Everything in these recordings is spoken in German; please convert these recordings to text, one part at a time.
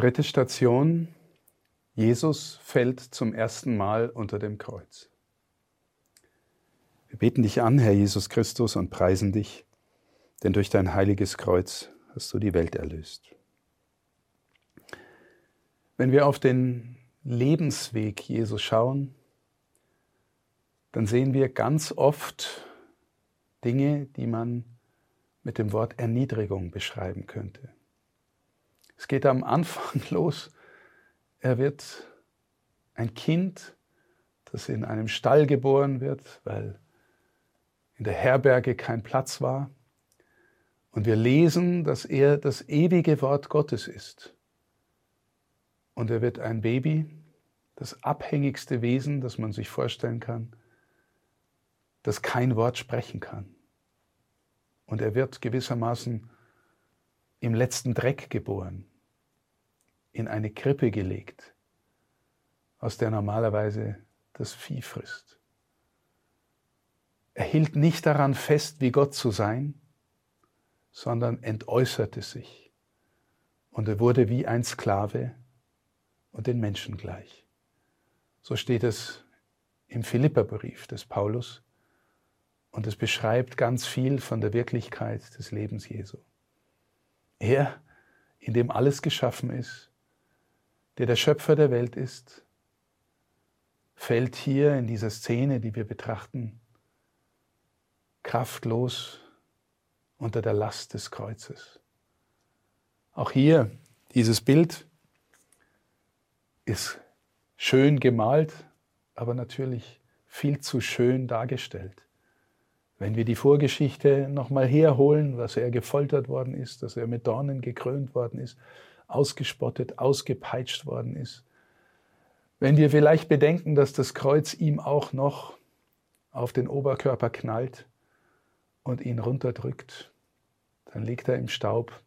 Dritte Station. Jesus fällt zum ersten Mal unter dem Kreuz. Wir beten dich an, Herr Jesus Christus, und preisen dich, denn durch dein heiliges Kreuz hast du die Welt erlöst. Wenn wir auf den Lebensweg Jesus schauen, dann sehen wir ganz oft Dinge, die man mit dem Wort Erniedrigung beschreiben könnte. Es geht am Anfang los. Er wird ein Kind, das in einem Stall geboren wird, weil in der Herberge kein Platz war. Und wir lesen, dass er das ewige Wort Gottes ist. Und er wird ein Baby, das abhängigste Wesen, das man sich vorstellen kann, das kein Wort sprechen kann. Und er wird gewissermaßen im letzten Dreck geboren, in eine Krippe gelegt, aus der normalerweise das Vieh frisst. Er hielt nicht daran fest, wie Gott zu sein, sondern entäußerte sich. Und er wurde wie ein Sklave und den Menschen gleich. So steht es im Philipperbrief des Paulus. Und es beschreibt ganz viel von der Wirklichkeit des Lebens Jesu. Er, in dem alles geschaffen ist, der der Schöpfer der Welt ist, fällt hier in dieser Szene, die wir betrachten, kraftlos unter der Last des Kreuzes. Auch hier, dieses Bild ist schön gemalt, aber natürlich viel zu schön dargestellt. Wenn wir die Vorgeschichte nochmal herholen, dass er gefoltert worden ist, dass er mit Dornen gekrönt worden ist, ausgespottet, ausgepeitscht worden ist. Wenn wir vielleicht bedenken, dass das Kreuz ihm auch noch auf den Oberkörper knallt und ihn runterdrückt, dann liegt er im Staub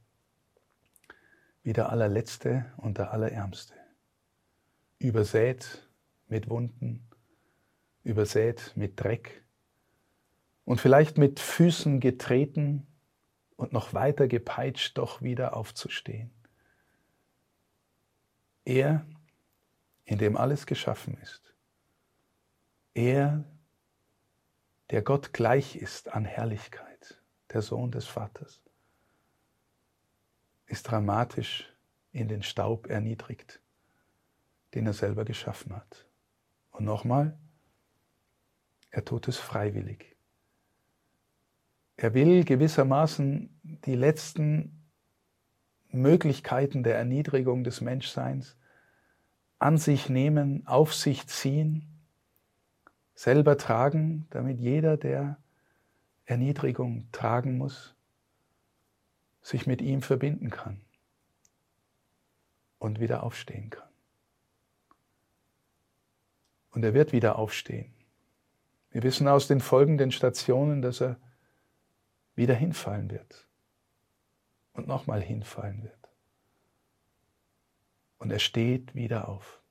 wie der allerletzte und der allerärmste, übersät mit Wunden, übersät mit Dreck, und vielleicht mit Füßen getreten und noch weiter gepeitscht, doch wieder aufzustehen. Er, in dem alles geschaffen ist, er, der Gott gleich ist an Herrlichkeit, der Sohn des Vaters, ist dramatisch in den Staub erniedrigt, den er selber geschaffen hat. Und nochmal, er tut es freiwillig. Er will gewissermaßen die letzten Möglichkeiten der Erniedrigung des Menschseins an sich nehmen, auf sich ziehen, selber tragen, damit jeder, der Erniedrigung tragen muss, sich mit ihm verbinden kann und wieder aufstehen kann. Und er wird wieder aufstehen. Wir wissen aus den folgenden Stationen, dass er wieder hinfallen wird und nochmal hinfallen wird. Und er steht wieder auf.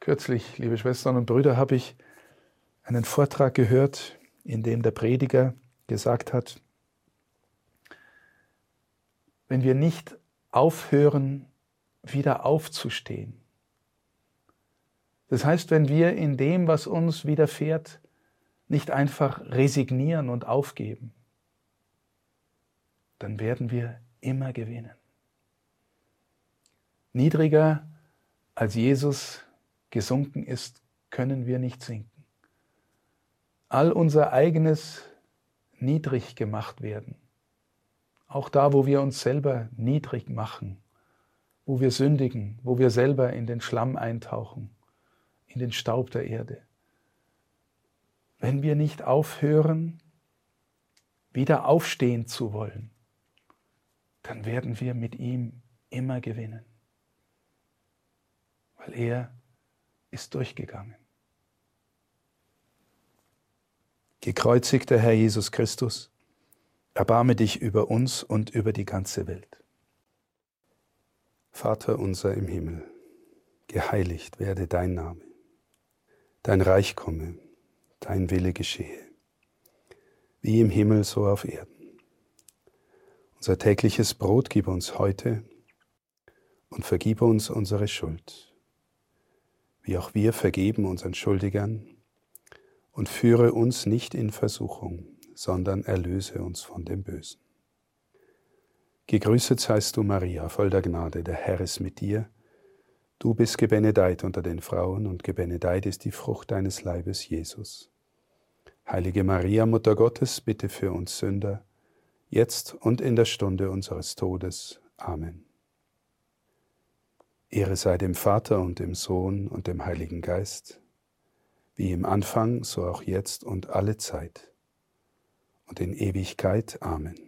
Kürzlich, liebe Schwestern und Brüder, habe ich einen Vortrag gehört, in dem der Prediger gesagt hat, wenn wir nicht aufhören, wieder aufzustehen, das heißt, wenn wir in dem, was uns widerfährt, nicht einfach resignieren und aufgeben, dann werden wir immer gewinnen. Niedriger als Jesus gesunken ist, können wir nicht sinken. All unser eigenes niedrig gemacht werden, auch da, wo wir uns selber niedrig machen, wo wir sündigen, wo wir selber in den Schlamm eintauchen, in den Staub der Erde wenn wir nicht aufhören, wieder aufstehen zu wollen, dann werden wir mit ihm immer gewinnen, weil er ist durchgegangen. Gekreuzigter Herr Jesus Christus, erbarme dich über uns und über die ganze Welt. Vater unser im Himmel, geheiligt werde dein Name, dein Reich komme dein Wille geschehe, wie im Himmel so auf Erden. Unser tägliches Brot gib uns heute und vergib uns unsere Schuld, wie auch wir vergeben unseren Schuldigern, und führe uns nicht in Versuchung, sondern erlöse uns von dem Bösen. Gegrüßet seist du, Maria, voll der Gnade, der Herr ist mit dir. Du bist gebenedeit unter den Frauen, und gebenedeit ist die Frucht deines Leibes, Jesus. Heilige Maria, Mutter Gottes, bitte für uns Sünder, jetzt und in der Stunde unseres Todes. Amen. Ehre sei dem Vater und dem Sohn und dem Heiligen Geist, wie im Anfang, so auch jetzt und alle Zeit und in Ewigkeit. Amen.